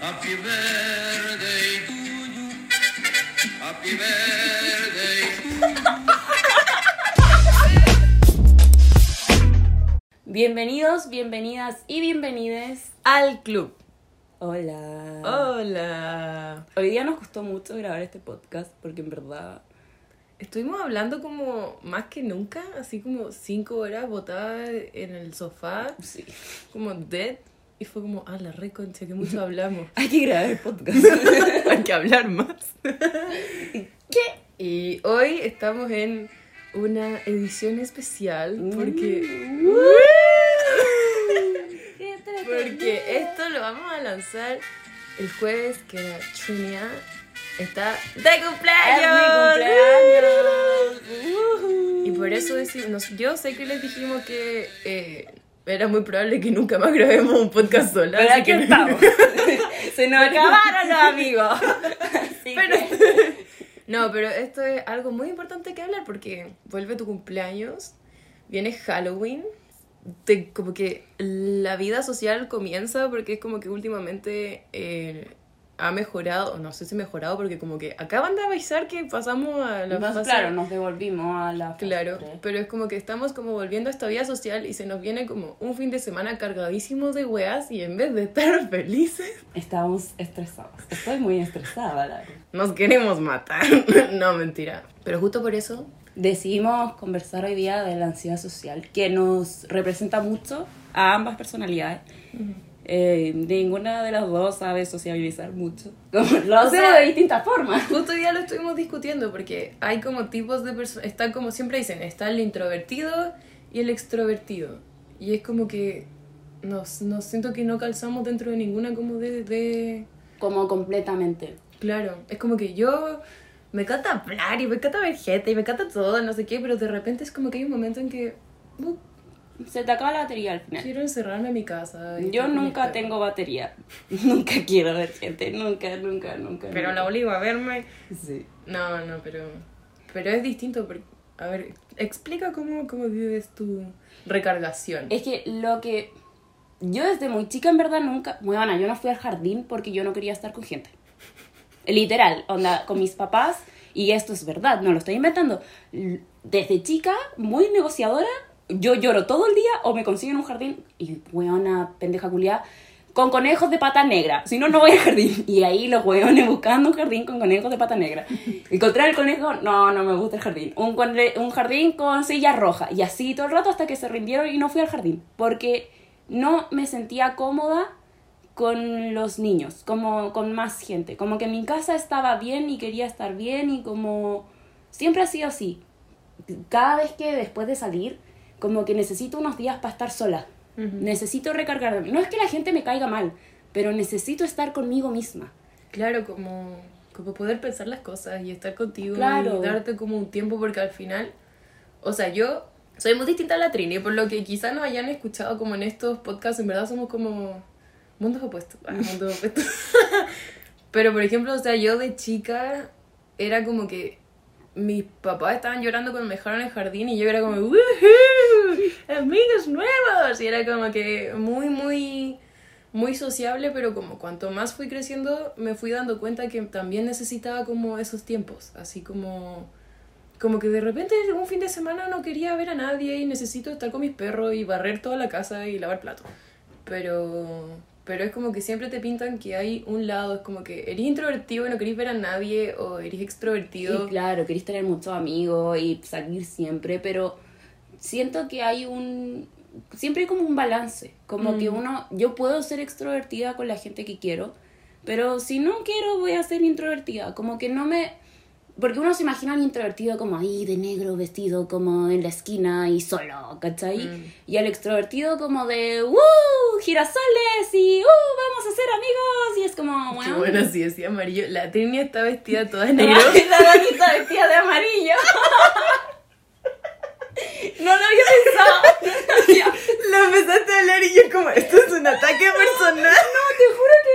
Happy birthday to you. Happy birthday Bienvenidos, bienvenidas y bienvenides. al club. Hola. Hola. Hoy día nos costó mucho grabar este podcast porque en verdad Estuvimos hablando como más que nunca, así como cinco horas botadas en el sofá, sí. como dead. Y fue como, ah, la re concha, que mucho hablamos. hay que grabar el podcast. Hay que hablar más. ¿Qué? Y hoy estamos en una edición especial porque... Porque esto lo vamos a lanzar el jueves que la Trinia está de cumpleaños. Y por eso decimos, yo sé que les dijimos que eh, era muy probable que nunca más grabemos un podcast sola. Pero aquí que- estamos. Se nos acabaron los amigos. Así Pero- que- No, pero esto es algo muy importante que hablar porque vuelve tu cumpleaños, viene Halloween, te- como que la vida social comienza porque es como que últimamente eh, ha mejorado, no sé si mejorado porque como que acaban de avisar que pasamos a la fase- claro, nos devolvimos a la fase Claro, pero es como que estamos como volviendo a esta vida social y se nos viene como un fin de semana cargadísimo de weas y en vez de estar felices Estamos estresados. Estoy muy estresada, la verdad. nos queremos matar. no, mentira. Pero justo por eso Decidimos conversar hoy día de la ansiedad social, que nos representa mucho a ambas personalidades. Eh, ninguna de las dos sabe sociabilizar mucho. Como lo hacemos sea, de distintas formas. Justo día lo estuvimos discutiendo porque hay como tipos de personas, está como siempre dicen, está el introvertido y el extrovertido. Y es como que nos, nos siento que no calzamos dentro de ninguna como de, de... Como completamente. Claro, es como que yo me encanta hablar y me encanta ver gente y me encanta todo, no sé qué, pero de repente es como que hay un momento en que uh, Se te acaba la batería al final. quiero encerrarme en mi casa. Yo nunca tengo batería. nunca quiero ver gente. Nunca, nunca, nunca. Pero nunca. la obligo a verme. Sí. No, no, pero. Pero es distinto. porque- a ver, explica cómo, cómo vives tu recargación. Es que lo que. Yo desde muy chica, en verdad, nunca. Bueno, yo no fui al jardín porque yo no quería estar con gente. Literal, onda, con mis papás. Y esto es verdad, no lo estoy inventando. Desde chica, muy negociadora, yo lloro todo el día o me consiguen un jardín. Y weona, pendeja culiá, con conejos de pata negra. Si no, no voy al jardín. Y ahí los weones buscando un jardín con conejos de pata negra. Encontrar el conejo, no, no me gusta el jardín. Un, un jardín con silla roja. Y así todo el rato hasta que se rindieron y no fui al jardín. Porque no me sentía cómoda con los niños, como con más gente. Como que mi casa estaba bien y quería estar bien y como siempre ha sido así. Cada vez que después de salir, como que necesito unos días para estar sola. Necesito recargarme. No es que la gente me caiga mal, pero necesito estar conmigo misma. Claro, como, como poder pensar las cosas y estar contigo Claro. y darte como un tiempo, porque al final. O sea, yo soy muy distinta a la Trini, por lo que quizás nos hayan escuchado como en estos podcasts, en verdad somos como mundos opuestos. Ah, mundos opuestos. Pero por ejemplo, o sea, yo de chica era como que mis papás estaban llorando cuando me dejaron el jardín y yo era como. ¡Amigos nuevos! Y era como que muy, muy, muy sociable, pero como cuanto más fui creciendo, me fui dando cuenta que también necesitaba como esos tiempos, así como... Como que de repente un fin de semana no quería ver a nadie y necesito estar con mis perros y barrer toda la casa y lavar platos. Pero, pero es como que siempre te pintan que hay un lado, es como que eres introvertido y no querés ver a nadie o eres extrovertido. Y claro, querés tener muchos amigos y salir siempre, pero siento que hay un... Siempre hay como un balance, como que uno... Yo puedo ser extrovertida con la gente que quiero, pero si no quiero voy a ser introvertida, como que no me... Porque uno se imagina al introvertido como ahí de negro vestido como en la esquina y solo, ¿cachai? Y al extrovertido como de ¡Uh! Girasoles y ¡Uh! vamos a ser amigos y es como, bueno, bueno, sí, decía amarillo. La Trini está vestida toda de negro. la Danita vestida de amarillo. No lo había pensado. Lo empezaste a hablar y yo como, esto es un ataque personal. Te juro que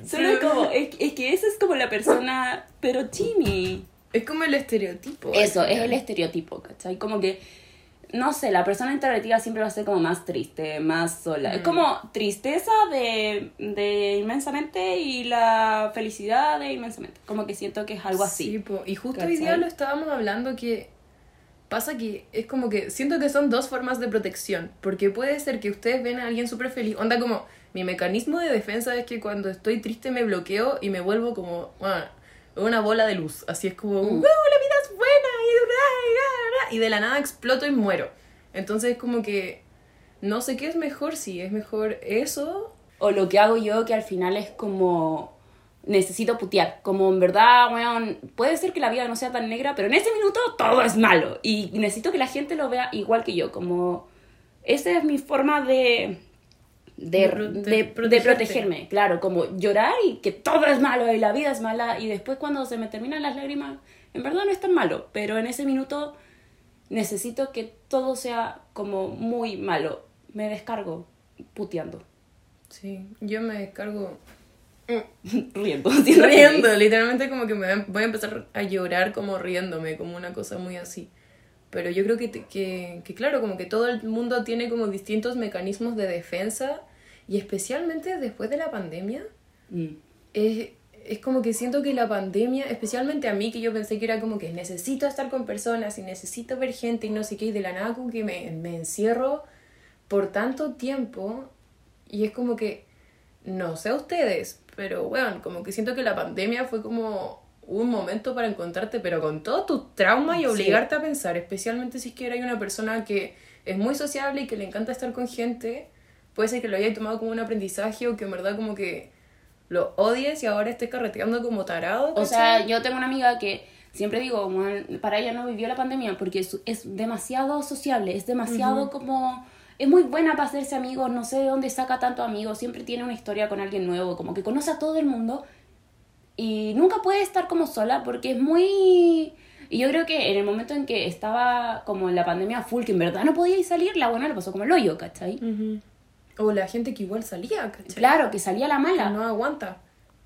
no. Solo es como, es, es que esa es como la persona, pero chini. Es como el estereotipo. Eso, es el estereotipo, ¿cachai? Como que no sé, la persona introvertida siempre va a ser como más triste, más sola. Es como tristeza de, de inmensamente y la felicidad de inmensamente. Como que siento que es algo así. Sí, po. y justo ¿Cachai? hoy día lo estábamos hablando que pasa que es como que siento que son dos formas de protección, porque puede ser que ustedes ven a alguien súper feliz, onda como mi mecanismo de defensa es que cuando estoy triste me bloqueo y me vuelvo como bueno, una bola de luz, así es como, ¡Wow, la vida es buena! Y, ra, ra, ra, y de la nada exploto y muero. Entonces es como que no sé qué es mejor, si es mejor eso O lo que hago yo, que al final es como. Necesito putear. Como en verdad, weón. Puede ser que la vida no sea tan negra, pero en ese minuto todo es malo. Y necesito que la gente lo vea igual que yo. Como. Esa es mi forma de. De, De de protegerme, claro, como llorar y que todo es malo y la vida es mala y después cuando se me terminan las lágrimas, en verdad no es tan malo, pero en ese minuto necesito que todo sea como muy malo. Me descargo puteando, Sí, yo me descargo riendo, riendo, feliz. literalmente como que me voy a- empezar a llorar como riéndome, como una cosa muy así. Pero yo creo que, que, que claro, como que todo el mundo tiene como distintos mecanismos de defensa y especialmente después de la pandemia, Mm. es, es como que siento que la pandemia, especialmente a mí, que yo pensé que era como que necesito estar con personas y necesito ver gente y no sé qué, y de la nada como que me, me encierro por tanto tiempo y es como que, no sé a ustedes, pero bueno, como que siento que la pandemia fue como un momento para encontrarte, pero con todos tus traumas y Sí. obligarte a pensar, especialmente si es que eres una persona que es muy sociable y que le encanta estar con gente, puede ser que lo hayas tomado como un aprendizaje o que en verdad como que lo odies y ahora estés carreteando como tarado. O sea, yo tengo una amiga que siempre digo, "Weón, para ella no vivió la pandemia porque es, es demasiado sociable, es demasiado como... Es muy buena para hacerse amigos, no sé de dónde saca tanto amigos, siempre tiene una historia con alguien nuevo, como que conoce a todo el mundo y nunca puede estar como sola porque es muy... Y yo creo que en el momento en que estaba como en la pandemia full, que en verdad no podía ir salir, la buena le pasó como el hoyo, ¿cachai? Ujú. O la gente que igual salía, ¿cachai? Claro, que salía la Que mala. no aguanta.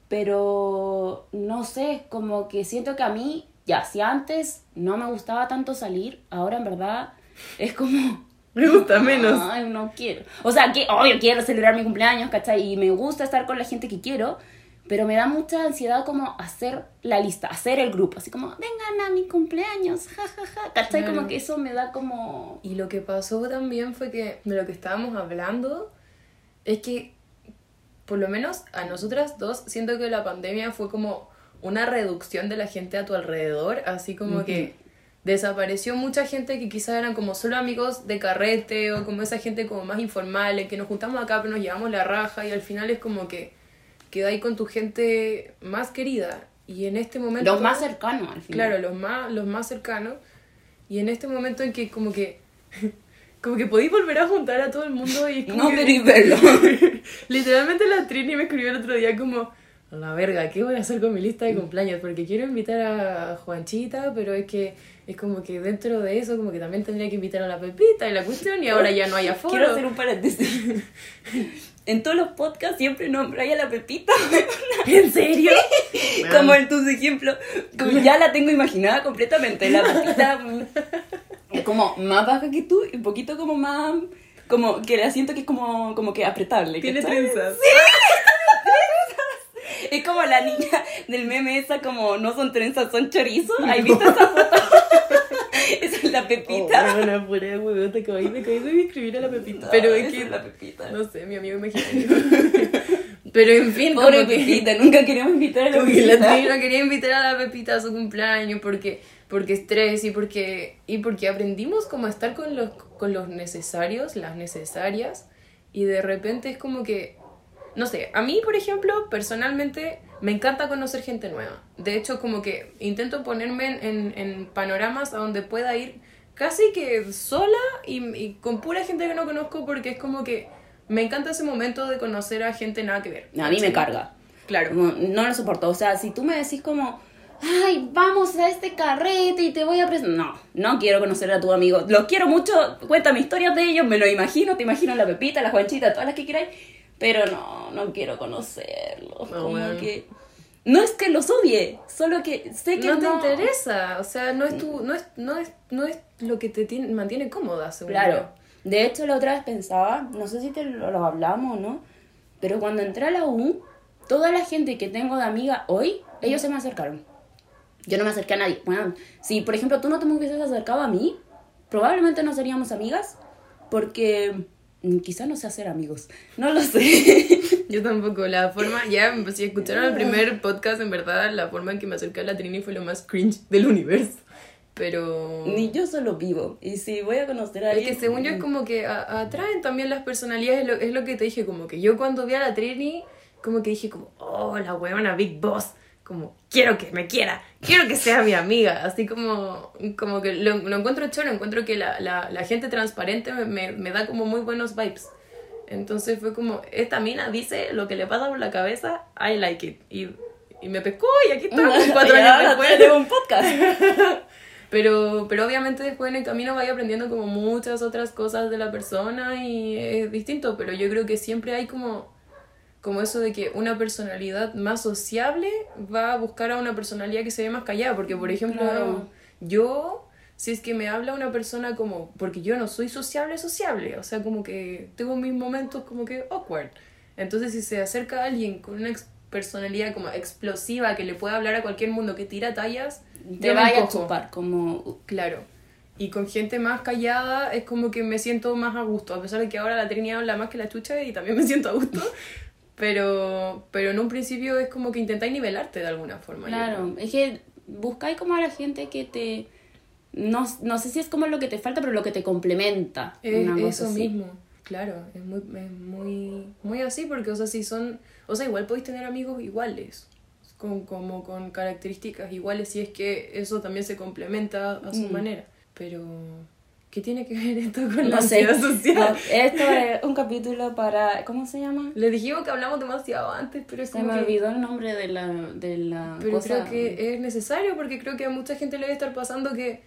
pero no sé, como que siento que a mí, ya, si antes no me gustaba tanto salir, ahora en verdad es como... Me gusta menos. Ay, no quiero. O sea, que obvio quiero celebrar mi cumpleaños, ¿cachai? Y me gusta estar con la gente que quiero, pero me da mucha ansiedad como hacer la lista, hacer el grupo, así como, vengan a mi cumpleaños, jajaja, ja, ja", ¿cachai? Claro. Como que eso me da como... Y lo que pasó también fue que de lo que estábamos hablando es que, por lo menos a nosotras dos, siento que la pandemia fue como una reducción de la gente a tu alrededor, así como que desapareció mucha gente que quizás eran como solo amigos de carrete o como esa gente como más informal, en que nos juntamos acá pero nos llevamos la raja y al final es como que quedáis con tu gente más querida. Y en este momento... Los más cercanos al final. Claro, los más, los más cercanos. Y en este momento en que como que... Como que podéis volver a juntar a todo el mundo y No que- queréis verlo. Literalmente la Trini me escribió el otro día como... "A La verga, ¿qué voy a hacer con mi lista de cumpleaños? Porque quiero invitar a Juanchita, pero es que es como que dentro de eso como que también tendría que invitar a la Pepita y la cuestión y ahora ya no hay aforo. Quiero hacer un paréntesis. En todos los podcasts siempre nombráis a la Pepita. ¿En serio? como en tus ejemplos. Como ya la tengo imaginada completamente. La Pepita es como más baja que tú y un poquito como más. Como que la siento que es como, como que apretable. Tiene ¿cachai? trenzas. Es como la niña del meme esa, como no son trenzas, son chorizos. ¿Has visto esa foto? esa es la Pepita. Oh, una pura de huevo, te acabáis de, de escribir a la Pepita. Pero es que... es la Pepita. No sé, mi amigo imaginario. Pero en fin, Pobre como que, Pepita, nunca queríamos invitar a la como que la Pepita. No quería invitar a la Pepita a su cumpleaños porque, porque estrés y porque, y porque aprendimos como a estar con los, con los necesarios, las necesarias, y de repente es como que, no sé, a mí, por ejemplo, personalmente me encanta conocer gente nueva. De hecho, como que intento ponerme en, en, en panoramas a donde pueda ir casi que sola y, y con pura gente que no conozco porque es como que me encanta ese momento de conocer a gente nada que ver. A mí me carga. Claro. No lo soporto. O sea, si tú me decís como, ay, vamos a este carrete y te voy a presentar. No, no quiero conocer a tu amigo. Los quiero mucho, cuéntame historias de ellos, me lo imagino, te imagino la Pepita, la Juanchita, todas las que queráis. Pero no, no quiero conocerlos. No, como bueno. que. No es que los odie, solo que sé que no te interesa, o sea, no es tu, no es, no es, no es lo que te tiene- mantiene cómoda, según Claro. De hecho, la otra vez pensaba, no sé si te lo, hablamos o no, pero cuando entré a la U, toda la gente que tengo de amiga hoy, ellos se me acercaron. Yo no me acerqué a nadie. Bueno, si por ejemplo tú no te hubieses acercado a mí, probablemente no seríamos amigas, porque mm, quizá no sé hacer amigos. No lo sé. Yo tampoco, la forma, ya, si escucharon el primer podcast, en verdad, la forma en que me acerqué a la Trini fue lo más cringe del universo. Pero... Ni yo solo vivo. Y si voy a conocer a Es alguien... que según yo es como que atraen también las personalidades, es lo, es lo que te dije, como que yo cuando vi a la Trini, como que dije como, oh, la huevona Big Boss, como, quiero que me quiera, quiero que sea mi amiga, así como, como que lo, lo encuentro choro, encuentro que la, la, la gente transparente me, me, me da como muy buenos vibes. Entonces fue como, esta mina dice lo que le pasa por la cabeza, I like it. Y, y me pescó y aquí estamos cuatro Y años ahora después. un podcast. Pero, pero obviamente después en el camino vaya aprendiendo como muchas otras cosas de la persona y es distinto, pero yo creo que siempre hay como, como eso de que una personalidad más sociable va a buscar a una personalidad que se ve más callada, porque por ejemplo Claro. yo, si es que me habla una persona como, porque yo no soy sociable, sociable, o sea, como que tengo mis momentos como que awkward. Entonces si se acerca alguien con una personalidad como explosiva que le puede hablar a cualquier mundo que tira tallas, Te vaya a chupar, como... Claro. Y con gente más callada es como que me siento más a gusto, a pesar de que ahora la Trini habla más que la chucha y también me siento a gusto. Pero, pero en un principio es como que intentáis nivelarte de alguna forma. Claro, es que buscáis como a la gente que te... No, no sé si es como lo que te falta, pero lo que te complementa. Es eso así. mismo, claro, es muy, es muy, muy así porque, o sea, si son, o sea, igual podéis tener amigos iguales, con, como con características iguales, si es que eso también se complementa a su Mm. manera. Pero, ¿qué tiene que ver esto con la sé. ansiedad social? No, esto es un capítulo para... ¿Cómo se llama? Le dijimos que hablamos demasiado antes, pero es Se como me que- olvidó el nombre de la, de la Pero cosa. creo que es necesario porque creo que a mucha gente le debe estar pasando que,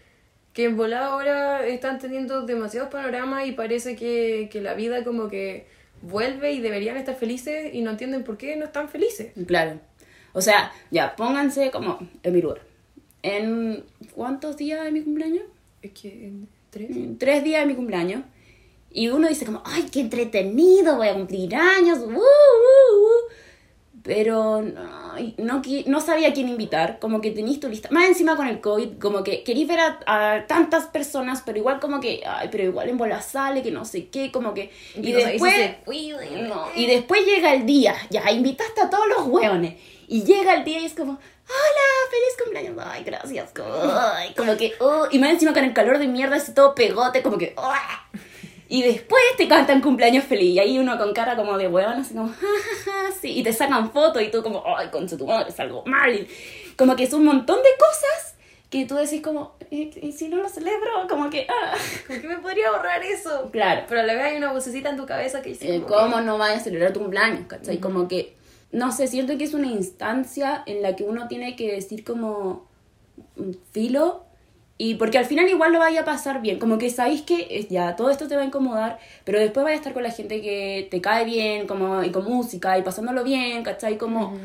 que en volada ahora están teniendo demasiados panoramas y parece que, que la vida como que vuelve y deberían estar felices y no entienden por qué no están felices. Claro. O sea, ya, pónganse como en mi lugar. ¿En cuántos días de mi cumpleaños? Es que en tres. En Tres días de mi cumpleaños. Y uno dice como, ay, qué entretenido, voy a cumplir años. uh, uh, uh". Pero no, no, no sabía quién invitar, como que tenéis tu lista. Más encima con el COVID, como que queréis ver a, a tantas personas, pero igual como que, ay, pero igual en bola sale, que no sé qué, como que... Y después... se. No, y después llega el día, ya invitaste a todos los hueones. Y llega el día y es como, hola, feliz cumpleaños. Ay, gracias. Como, ay, como que, oh, y más encima con el calor de mierda, así todo pegote, como que, "Ah". Y después te cantan cumpleaños feliz. Y ahí uno con cara como de hueón, así como, ja, ja, ja, sí. Y te sacan fotos y tú como, ay, concha tu madre, es algo mal. Y como que es un montón de cosas que tú decís como, ¿y, y si no lo celebro? Como que, ah. ¿Por qué me podría ahorrar eso? Claro. Pero a la vez hay una vocecita en tu cabeza que dice Eh, ¿Cómo no vayas a celebrar tu cumpleaños? ¿Cachai? Como que, no sé, siento que es una instancia en la que uno tiene que decir como filo y porque al final igual lo vaya a pasar bien, como que sabéis que eh, ya todo esto te va a incomodar, pero después vaya a estar con la gente que te cae bien, como y con música y pasándolo bien, ¿cachai? Como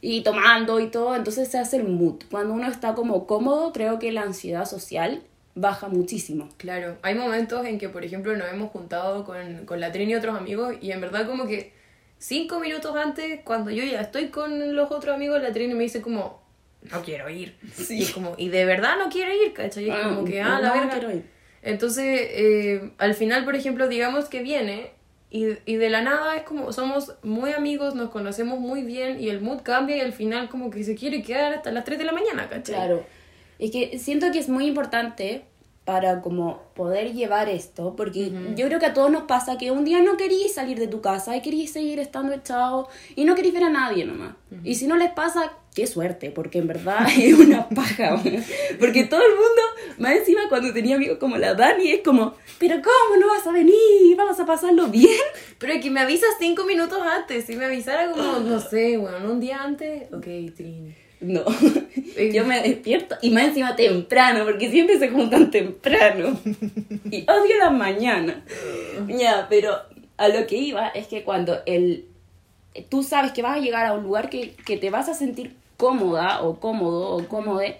y tomando y todo, entonces se hace el mood. Cuando uno está como cómodo, creo que la ansiedad social baja muchísimo. Claro, hay momentos en que, por ejemplo, nos hemos juntado con, con la Trini y otros amigos y en verdad como que cinco minutos antes, cuando yo ya estoy con los otros amigos, la Trini me dice como, no quiero ir. Sí. Y, es como, y de verdad no quiere ir, ¿cachai? Y es como que, ah, la no verga. quiero ir. Entonces, eh, al final, por ejemplo, digamos que viene y, y de la nada es como, somos muy amigos, nos conocemos muy bien y el mood cambia y al final como que se quiere quedar hasta las 3 de la mañana, ¿cachai? Claro. Es que siento que es muy importante para como poder llevar esto, porque yo creo que a todos nos pasa que un día no querís salir de tu casa y querís seguir estando echado y no querís ver a nadie nomás. Y si no les pasa, qué suerte, porque en verdad es una paja. porque todo el mundo, más encima cuando tenía amigos como la Dani, es como, pero ¿cómo no vas a venir? Vamos a pasarlo bien. Pero que me avisas cinco minutos antes. Si me avisara como, no sé, bueno, un día antes. Ok, Trini. No, yo me despierto y más encima temprano, porque siempre se juntan temprano. Y odio las mañanas. Ya, pero a lo que iba es que cuando el, tú sabes que vas a llegar a un lugar que, que te vas a sentir cómoda o cómodo o cómode,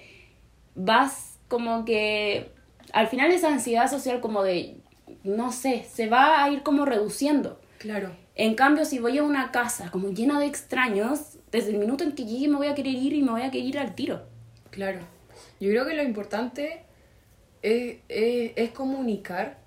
vas como que al final esa ansiedad social como de, no sé, se va a ir como reduciendo. Claro. En cambio, si voy a una casa como llena de extraños, desde el minuto en que llegue me voy a querer ir y me voy a querer ir al tiro. Claro. Yo creo que lo importante es, es, es comunicar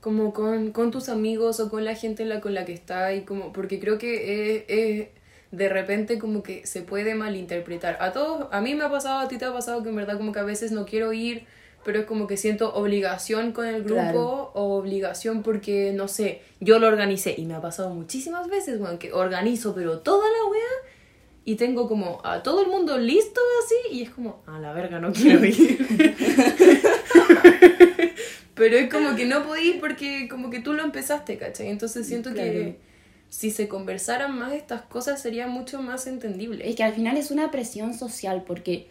como con, con tus amigos o con la gente en la, con la que estás y como porque creo que es, es- de repente como que se puede malinterpretar. A todos, a mí me ha pasado, a ti te ha pasado que en verdad como que a veces no quiero ir, pero es como que siento obligación con el grupo Claro. o obligación porque, no sé, yo lo organicé y me ha pasado muchísimas veces, bueno, que organizo pero toda la wea y tengo como a todo el mundo listo así y es como, a la verga, no quiero ir. Pero es como que no podí porque como que tú lo empezaste, ¿cachai? Entonces siento Claro. que si se conversaran más estas cosas sería mucho más entendible. Es que al final es una presión social porque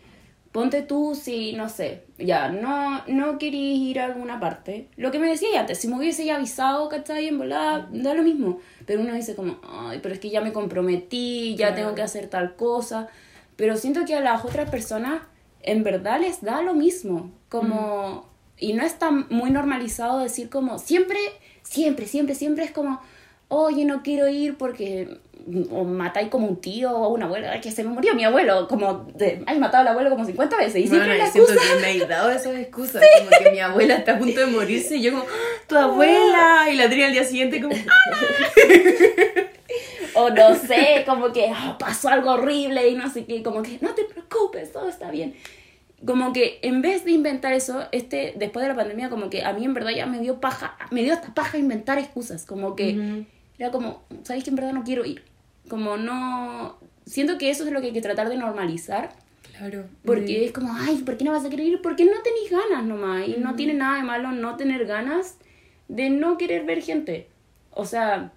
ponte tú si, no sé, ya, no, no querís ir a alguna parte. Lo que me decía antes, si me hubiese ya avisado, ¿cachai? En volada, da lo mismo. Pero uno dice como, ay, pero es que ya me comprometí, ya Claro. tengo que hacer tal cosa. Pero siento que a las otras personas en verdad les da lo mismo. Como... Y no está muy normalizado decir como, siempre, siempre, siempre, siempre es como, oye, no quiero ir porque o matáis como un tío o una abuela, que se me murió mi abuelo, como, de, ay, matado al abuelo como 50 veces. Y siempre Bueno, la yo siento excusa- que me he dado esas excusas, como que mi abuela está a punto de morirse y yo como, "Ah, tu abuela, y la Trini al día siguiente como, O no sé, como que "Ah, pasó algo horrible y no sé qué, como que no te preocupes, todo está bien. Como que en vez de inventar eso, este, después de la pandemia, como que a mí en verdad ya me dio paja, me dio hasta paja inventar excusas, como que Ujú. era como, ¿sabéis que en verdad no quiero ir? Como no, siento que eso es lo que hay que tratar de normalizar, claro, porque es como, ay, ¿por qué no vas a querer ir? Porque no tenéis ganas nomás, y no tiene nada de malo no tener ganas de no querer ver gente. O sea,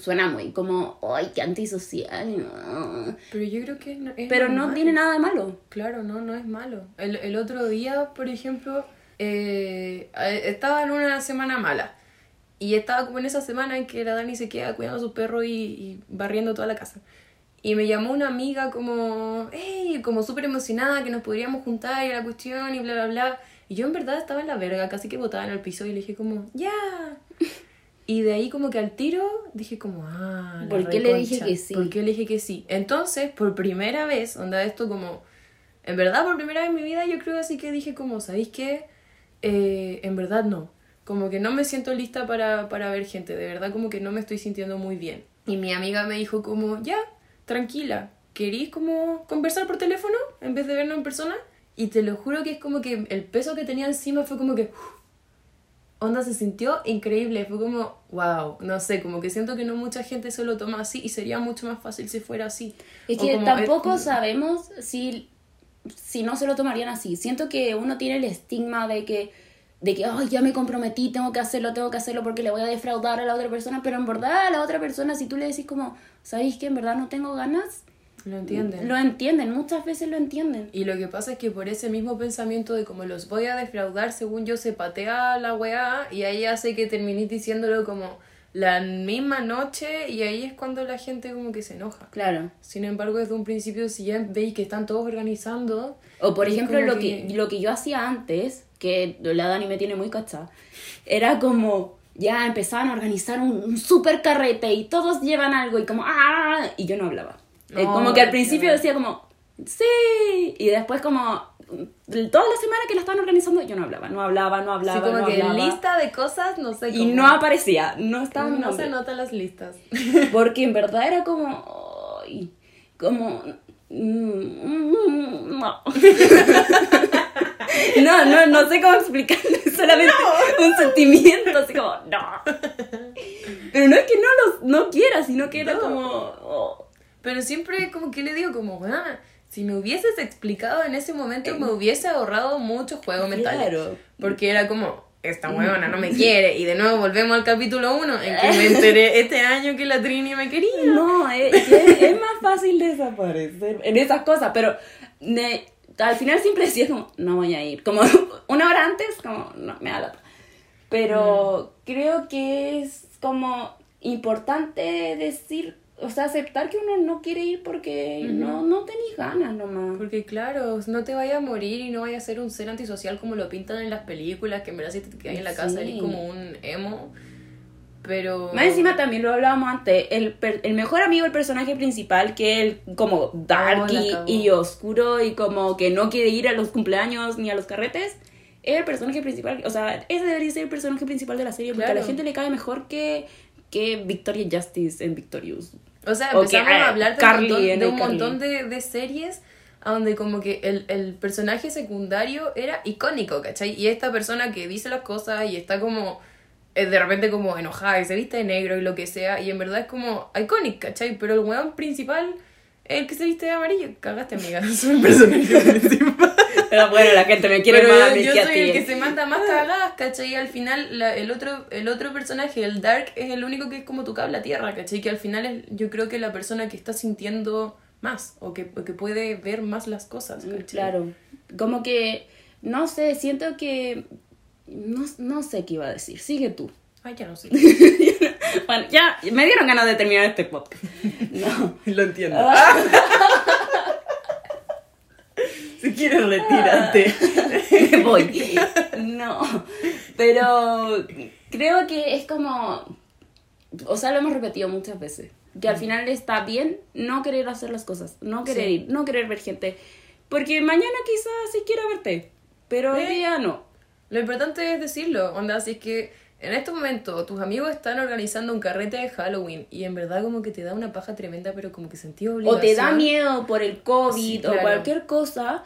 suena muy como, ay, qué antisocial. no". pero yo creo que no- es Pero no tiene nada de malo. Claro, no, no es malo. El, el otro día, por ejemplo, eh, estaba en una semana mala. Y estaba como en esa semana en que la Dani se queda cuidando a su perro y, y barriendo toda la casa. Y me llamó una amiga como, hey, como súper emocionada que nos podríamos juntar y la cuestión y bla, bla, bla. Y yo en verdad estaba en la verga, casi que botada en el piso y le dije como, ya. Y de ahí como que al tiro dije como, ah, la ¿Por qué le dije que sí? ¿Por qué le dije que sí? Entonces, por primera vez, onda esto como, en verdad por primera vez en mi vida yo creo así que dije como, ¿sabéis qué? Eh, en verdad no. Como que no me siento lista para, para ver gente, de verdad como que no me estoy sintiendo muy bien. Y mi amiga me dijo como, ya, tranquila, ¿querís como conversar por teléfono en vez de vernos en persona? Y te lo juro que es como que el peso que tenía encima fue como que... uf, onda se sintió increíble, fue como, wow, no sé, como que siento que no mucha gente se lo toma así y sería mucho más fácil si fuera así. Es que como, tampoco eh, sabemos si, si no se lo tomarían así. Siento que uno tiene el estigma de que, de que, ay, ya me comprometí, tengo que hacerlo, tengo que hacerlo porque le voy a defraudar a la otra persona. Pero en verdad a la otra persona, si tú le decís como, ¿sabéis que en verdad no tengo ganas? Lo entienden. Lo entienden, muchas veces lo entienden. Y lo que pasa es que por ese mismo pensamiento de como los voy a defraudar, según yo, se patea la weá y ahí hace que terminéis diciéndolo como la misma noche y ahí es cuando la gente como que se enoja. Claro. Sin embargo, desde un principio, si ya veis que están todos organizando... O por ejemplo, lo que... lo que yo hacía antes, que la Dani me tiene muy cachada, era como ya empezaban a organizar un, un super carrete y todos llevan algo y como ¡ah! y yo no hablaba. Eh, No, como que al principio decía como ¡sí! Y después como toda la semana que la estaban organizando yo no hablaba, no hablaba, no hablaba, Así como no que hablaba. lista de cosas, no sé y cómo. no aparecía, no estaba No se notan las listas. Porque en verdad era como. como. mm, No. No, no, no sé cómo explicarlo. Es solamente un sentimiento, así como, no. Pero no es que no los no quiera, sino que era No. como. oh. Pero siempre como que le digo como, ah, si me hubieses explicado en ese momento me hubiese ahorrado mucho juego mental. Claro. Porque era como, esta huevona no me quiere. Y de nuevo volvemos al capítulo 1 en que me enteré este año que la Trini me quería. No, es, es- es más fácil desaparecer en esas cosas, pero al final siempre decía como, no voy a ir. Como una hora antes, como, no, me da lata. Pero creo que es como importante decir o sea, aceptar que uno no quiere ir porque no, no tenéis ganas nomás. Porque claro, no te vayas a morir y no vayas a ser un ser antisocial como lo pintan en las películas, que en verdad si te quedas en la casa Sí. eres como un emo. Pero... Más encima también lo hablábamos antes, el, per- el mejor amigo del personaje principal, que es el como dark Oh, la y, oscuro y como que no quiere ir a los cumpleaños ni a los carretes, es el personaje principal, o sea, ese debería ser el personaje principal de la serie, porque a la gente le cae mejor que, que Victoria Justice en Victorious. O sea, O que, empezamos ah, a hablar de Carly un montón, de, el un montón de, de series donde como que el, el personaje secundario era icónico, ¿cachai? Y esta persona que dice las cosas y está como eh, de repente como enojada y se viste de negro y lo que sea, y en verdad es como icónico, ¿cachai? Pero el weón principal es el que se viste de amarillo. Cagaste, amiga. Soy el personaje principal. Pero bueno, la gente me quiere Pero más a yo, mí yo que a ti. el que se manda más cagadas, ¿cachai? Y al final la- el, otro, el otro personaje, el Dark, es el único que es como tu cable a tierra, ¿cachai? Que al final es yo creo que la persona que está sintiendo más o que, o que puede ver más las cosas, ¿cachai? Claro, como que, no sé, siento que, no, no sé qué iba a decir, sigue tú. Ay, ya no sé. Bueno, ya me dieron ganas de terminar este podcast. No. Lo entiendo. Ah. si quieres, retírate. Me voy. No. Pero creo que es como. O sea, lo hemos repetido muchas veces. Que al final está bien no querer hacer las cosas, no querer Sí. ir, no querer ver gente. Porque mañana quizás sí quiera verte, pero hoy Eh. día no. Lo importante es decirlo, onda, si es que en este momento tus amigos están organizando un carrete de Halloween y en verdad como que te da una paja tremenda, pero como que sentí O obligación. te da miedo por el COVID Sí, o cualquier cosa.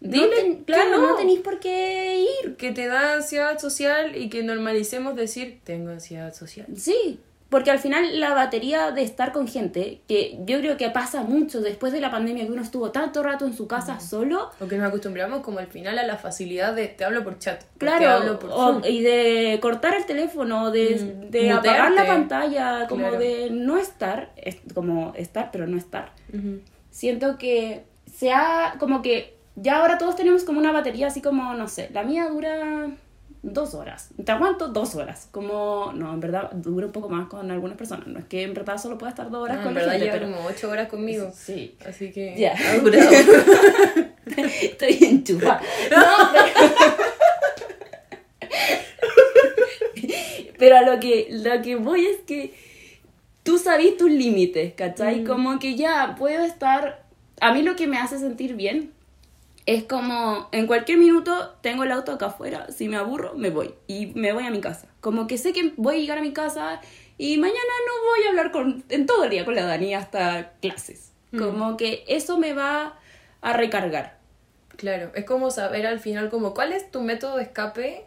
no Dile que claro, no. no. tenéis por qué ir. que te da ansiedad social y que normalicemos decir tengo ansiedad social. Sí, porque al final la batería de estar con gente, que yo creo que pasa mucho después de la pandemia que uno estuvo tanto rato en su casa solo, O que nos acostumbramos como al final a la facilidad de te hablo por chat, o te claro, hablo por o- y de cortar el teléfono, de, Mm, de apagar la pantalla, como Claro. de no estar, es- como estar pero no estar. Ujú. Siento que se ha, como que ya ahora todos tenemos como una batería así como, no sé, la mía dura dos horas. Te aguanto dos horas. Como, no, en verdad dura un poco más con algunas personas. No es que en verdad solo pueda estar dos horas Ah, con en verdad gente, pero... como ocho horas conmigo. Sí. Así que Ya. durado. Estoy enchufada. No, pero... pero a lo que, lo que voy es que tú sabes tus límites, ¿cachai? Como que ya puedo estar... A mí lo que me hace sentir bien es como en cualquier minuto tengo el auto acá afuera, si me aburro me voy y me voy a mi casa. Como que sé que voy a llegar a mi casa y mañana no voy a hablar con, en todo el día con la Dani hasta clases. Como que eso me va a recargar. Claro, es como saber al final como cuál es tu método de escape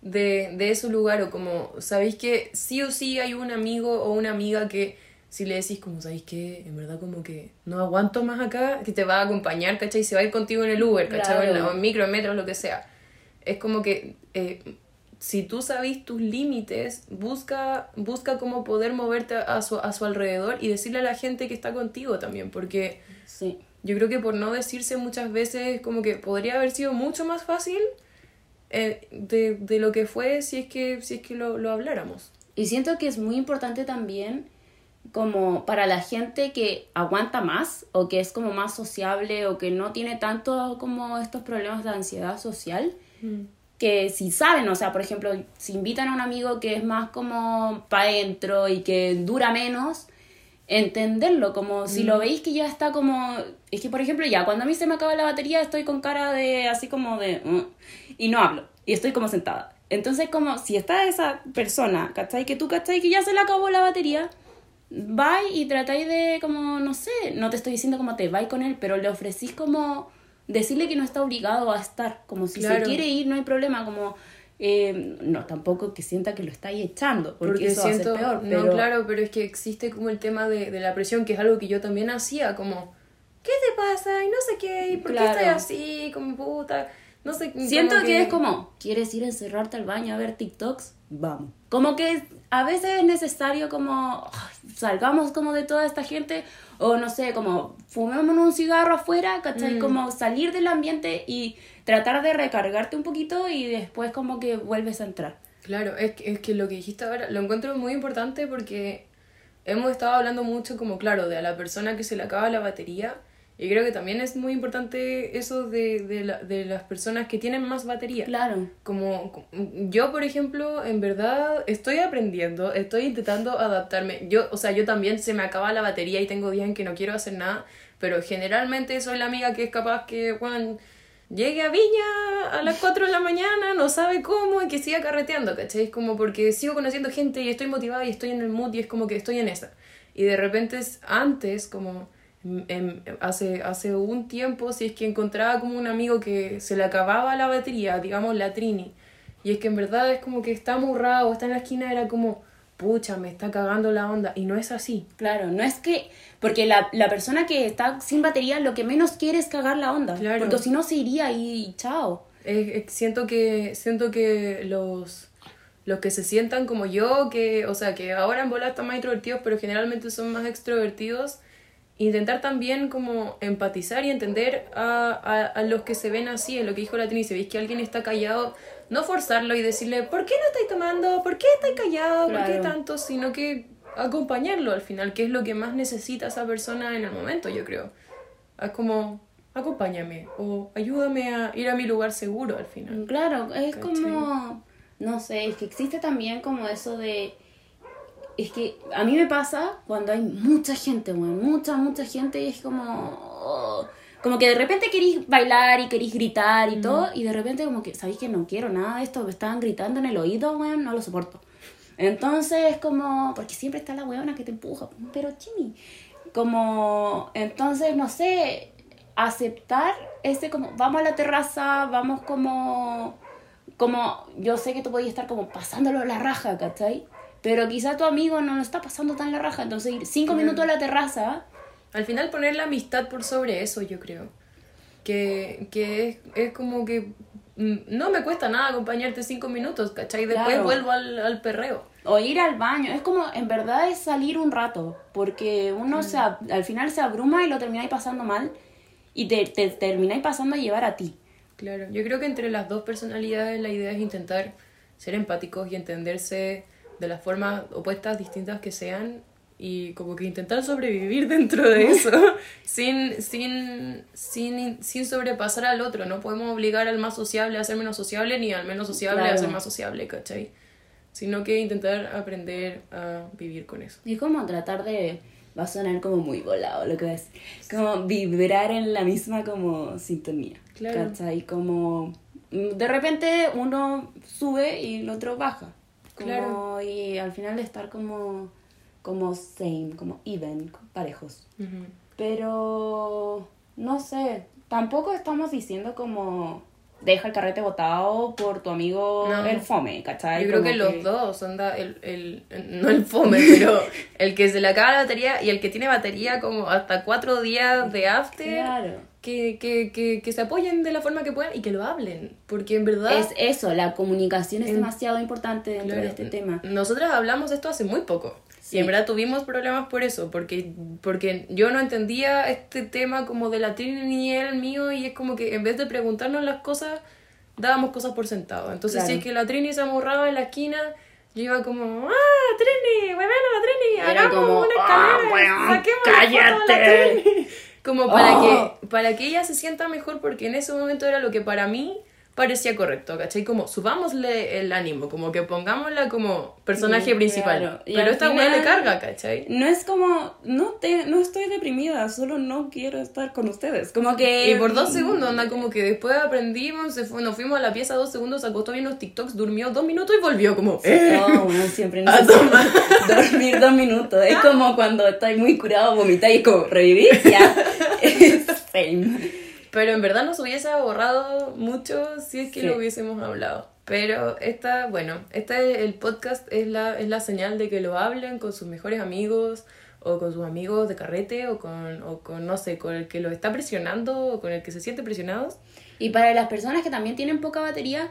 de, de ese lugar o como sabéis que sí o sí hay un amigo o una amiga que si le decís como sabéis que en verdad como que no aguanto más acá, que te va a acompañar, ¿cachai? Y se va a ir contigo en el Uber, ¿cachai? Claro. o en micro, en metro, lo que sea. Es como que eh, si tú sabéis tus límites, busca, busca cómo poder moverte a su, a su alrededor y decirle a la gente que está contigo también, porque... Sí. Yo creo que por no decirse muchas veces, como que podría haber sido mucho más fácil eh, de, de lo que fue si es que, si es que lo, lo habláramos. Y siento que es muy importante también como para la gente que aguanta más o que es como más sociable o que no tiene tanto como estos problemas de ansiedad social, que si saben, o sea, por ejemplo, si invitan a un amigo que es más como para adentro y que dura menos, entenderlo, como si lo veis que ya está como... Es que, por ejemplo, ya, cuando a mí se me acaba la batería estoy con cara de así como de... "Mm", y no hablo, y estoy como sentada. Entonces, como si está esa persona, ¿cachai? Que tú, ¿cachai? Que ya se le acabó la batería, vais y tratáis de como, no sé, no te estoy diciendo como te vais con él, pero le ofrecís como decirle que no está obligado a estar, como si se quiere ir, no hay problema, como... eh, no, tampoco que sienta que lo estáis echando, porque, eso siento, hace peor. no, claro, pero es que existe como el tema de, de la presión, que es algo que yo también hacía, como, ¿qué te pasa? Y no sé qué, ¿y por Claro. qué estás así? Como puta, no sé. Siento como que... es como, ¿quieres ir a encerrarte al baño a ver TikToks? Vamos. Como que a veces es necesario como, salgamos como de toda esta gente, o no sé, como fumémonos un cigarro afuera, ¿cachai? Mm. Como salir del ambiente y tratar de recargarte un poquito y después como que vuelves a entrar. Claro, es que, es que lo que dijiste ahora lo encuentro muy importante porque hemos estado hablando mucho como, claro, de a la persona que se le acaba la batería. Y creo que también es muy importante eso de, de, la- de las personas que tienen más batería. Claro. Como como- yo, por ejemplo, en verdad estoy aprendiendo, estoy intentando adaptarme. Yo, o sea, yo también se me acaba la batería y tengo días en que no quiero hacer nada, pero generalmente soy la amiga que es capaz que, Juan, llegue a Viña a las 4 de la mañana, no sabe cómo y que siga carreteando, ¿cachai? Es como porque sigo conociendo gente y estoy motivada y estoy en el mood y es como que estoy en esa. Y de repente es antes, como em, hace, hace un tiempo, si es que encontraba como un amigo que se le acababa la batería, digamos la Trini, y es que en verdad es como que está amurrado, está en la esquina, era como, pucha, me está cagando la onda, y no es así. Claro, no es que. Porque la, la persona que está sin batería lo que menos quiere es cagar la onda. Claro. Porque si no se iría y, y chao. Eh, eh, siento que siento que los los que se sientan como yo que o sea que ahora en bola están más introvertidos pero generalmente son más extrovertidos intentar también como empatizar y entender a, a, a los que se ven así en lo que dijo la Trini si veis que alguien está callado no forzarlo y decirle ¿por qué no estáis tomando? ¿por qué estáis callado? ¿por qué tanto? sino que acompañarlo al final que es lo que más necesita esa persona en el momento yo creo es como acompáñame o ayúdame a ir a mi lugar seguro al final. Claro, es ¿Cachai? como. No sé, es que existe también como eso de. Es que a mí me pasa cuando hay mucha gente, weón, mucha, mucha gente, y es como. oh, como que de repente querís bailar y querís gritar y todo, y de repente como que, ¿sabéis que no quiero nada de esto? Me estaban gritando en el oído, weón, no lo soporto. Entonces es como, porque siempre está la weona que te empuja, pero chimi, como, entonces, no sé, aceptar ese como, vamos a la terraza, vamos como, como, yo sé que tú podías estar como pasándolo la raja, ¿cachai? Pero quizá tu amigo no lo está pasando tan la raja, entonces ir cinco minutos a la terraza, Al final poner la amistad por sobre eso, yo creo. Que, que es, es como que mm, no me cuesta nada acompañarte cinco minutos, ¿cachai? Después Claro. vuelvo al, al perreo. o ir al baño, es como, en verdad es salir un rato, porque uno se, ab- al final se abruma y lo termináis pasando mal, y te, te termináis pasando a llevar a ti. Claro, yo creo que entre las dos personalidades la idea es intentar ser empáticos y entenderse de las formas opuestas, distintas que sean, y como que intentar sobrevivir dentro de eso, sin, sin, sin, sin sobrepasar al otro. No podemos obligar al más sociable a ser menos sociable, ni al menos sociable a ser más sociable, ¿cachai? Sino que intentar aprender a vivir con eso. Y es como tratar de... Va a sonar como muy volado lo que ves. Como vibrar en la misma como sintonía. Claro. ¿Cachai? Como... mm, De repente uno sube y el otro baja. Como, Claro. Y al final estar como... Como same, como even, parejos. Pero... No sé. Tampoco estamos diciendo como... Deja el carrete botado por tu amigo No. el fome, ¿cachai? Yo creo que los dos, onda, el, el, no el fome, pero el que se le acaba la batería y el que tiene batería como hasta cuatro días de after, Claro. Que, que, que, que se apoyen de la forma que puedan y que lo hablen, porque en verdad... Es eso, la comunicación es En- demasiado importante dentro Claro, de este tema. Nosotras hablamos de esto hace muy poco. Sí. Y en verdad tuvimos problemas por eso, porque, porque yo no entendía este tema como de la Trini ni el mío, y es como que en vez de preguntarnos las cosas, dábamos cosas por sentado. Entonces, Claro. si es que la Trini se amorraba en la esquina, yo iba como, ¡ah, Trini! ¡Huevona Trini! Era ¡Hagamos como, una "Ah, escalera! weón, ¡Saquemos la foto de la cállate". Trini". Como para, Oh. que, para que ella se sienta mejor, porque en ese momento era lo que para mí parecía correcto, ¿cachai? Como subámosle el ánimo, como que pongámosla como personaje Sí, principal. claro. Pero esta weá le carga, ¿cachai? No es como, no, te, no estoy deprimida, solo no quiero estar con ustedes. Como que... Y por dos segundos, anda como que después aprendimos, se fue, nos fuimos a la pieza dos segundos, se acostó viendo los TikToks, durmió dos minutos y volvió como... "Eh". No, bueno, siempre necesito dormir dos minutos. Es como cuando estáis muy curado, vomitáis y es como, ¿revivir? Ya. Es same. Pero en verdad nos hubiese ahorrado mucho si es que Sí. lo hubiésemos hablado. Pero esta, bueno, este el podcast es la, es la señal de que lo hablen con sus mejores amigos o con sus amigos de carrete o con, o con no sé, con el que lo está presionando o con el que se siente presionado. Y para las personas que también tienen poca batería,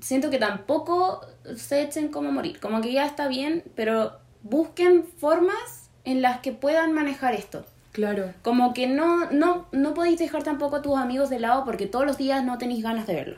siento que tampoco se echen como a morir. Como que ya está bien, pero busquen formas en las que puedan manejar esto. Claro. Como que no, no, no podéis dejar tampoco a tus amigos de lado porque todos los días no tenéis ganas de verlo.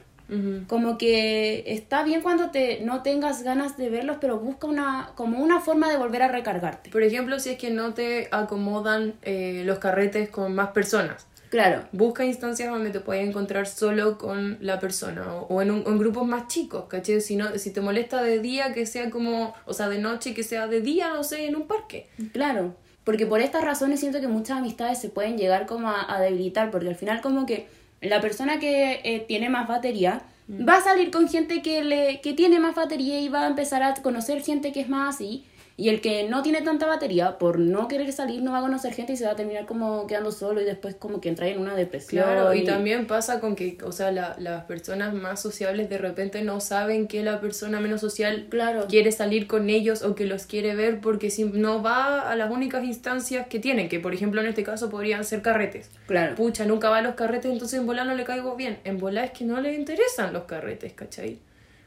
Como que está bien cuando te no tengas ganas de verlos, pero busca una como una forma de volver a recargarte. Por ejemplo, si es que no te acomodan eh, los carretes con más personas. Claro. Busca instancias donde te puedas encontrar solo con la persona o, o en, un- en grupos más chicos, ¿cachai? Si, no, si te molesta de día, que sea como, o sea, de noche, que sea de día, no sé, en un parque. Claro, porque por estas razones siento que muchas amistades se pueden llegar como a, a debilitar, porque al final como que la persona que eh, tiene más batería va a salir con gente que, le, que tiene más batería y va a empezar a conocer gente que es más así, y el que no tiene tanta batería, por no querer salir, no va a conocer gente y se va a terminar como quedando solo y después como que entra en una depresión. Claro, y también pasa con que, o sea, la- las personas más sociables de repente no saben que la persona menos social Claro. quiere salir con ellos o que los quiere ver porque si no va a las únicas instancias que tienen, que por ejemplo en este caso podrían ser carretes. Claro. Pucha, nunca va a los carretes, entonces en volar no le caigo bien. En volar es que no le interesan los carretes, ¿cachai?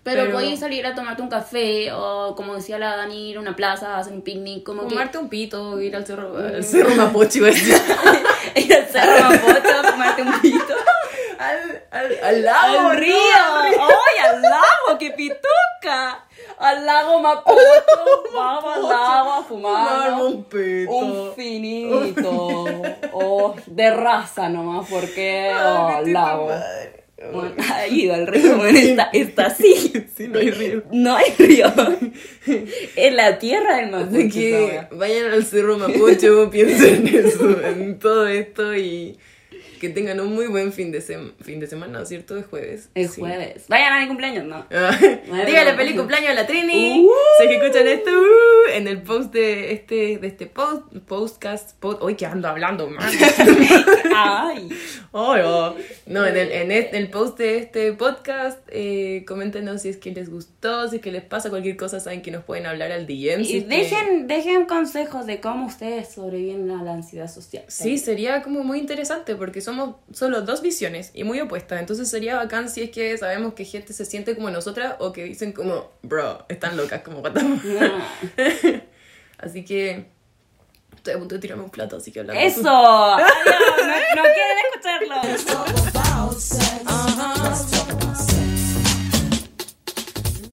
Pero, Pero- podéis salir a tomarte un café o como decía la Dani, ir a una plaza, hacer un picnic, como que... Fumarte un pito, ir al cerro, al cerro Mapochi, iba a decir. ir al cerro Mapocho, fumarte un pito. al, al, al lago, ¡Al ¿no? río! ¡Ay, al lago! ¡Qué pituca! Al lago Mapocho. Vamos al lago a fumar. Un pito. Un finito. Oh, de raza nomás, porque. Ay, Oh, al lago. madre. Bueno, ha ido al río, bueno, está, está así. Sí, no hay río. No hay río. En la tierra del. Así que vayan al Cerro Mapocho, piensen en eso, en todo esto y que tengan un muy buen fin de, sem- fin de semana, ¿cierto? Es jueves. Es Sí. jueves. Vayan a mi cumpleaños, ¿no? Ah. Dígale feliz cumpleaños a la Trini. Uh. Sé que escuchan esto uh, en el post de este, de este post, postcast. Pod, Hoy que ando hablando, man. Ay. Oh. No, en el, en el, el post de este podcast, eh, coméntenos si es que les gustó, si es que les pasa cualquier cosa, saben que nos pueden hablar al DM. si Y es que- dejen, dejen consejos de cómo ustedes sobreviven a la ansiedad social. Sí, sería como muy interesante porque somos solo dos visiones y muy opuestas. Entonces sería bacán si es que sabemos que gente se siente como nosotras o que dicen como, bro, están locas, como fuck?". Ah. Así que estoy a punto de tirarme un plato, así que hablando. Eso. Adiós. No, no quieren escucharlo.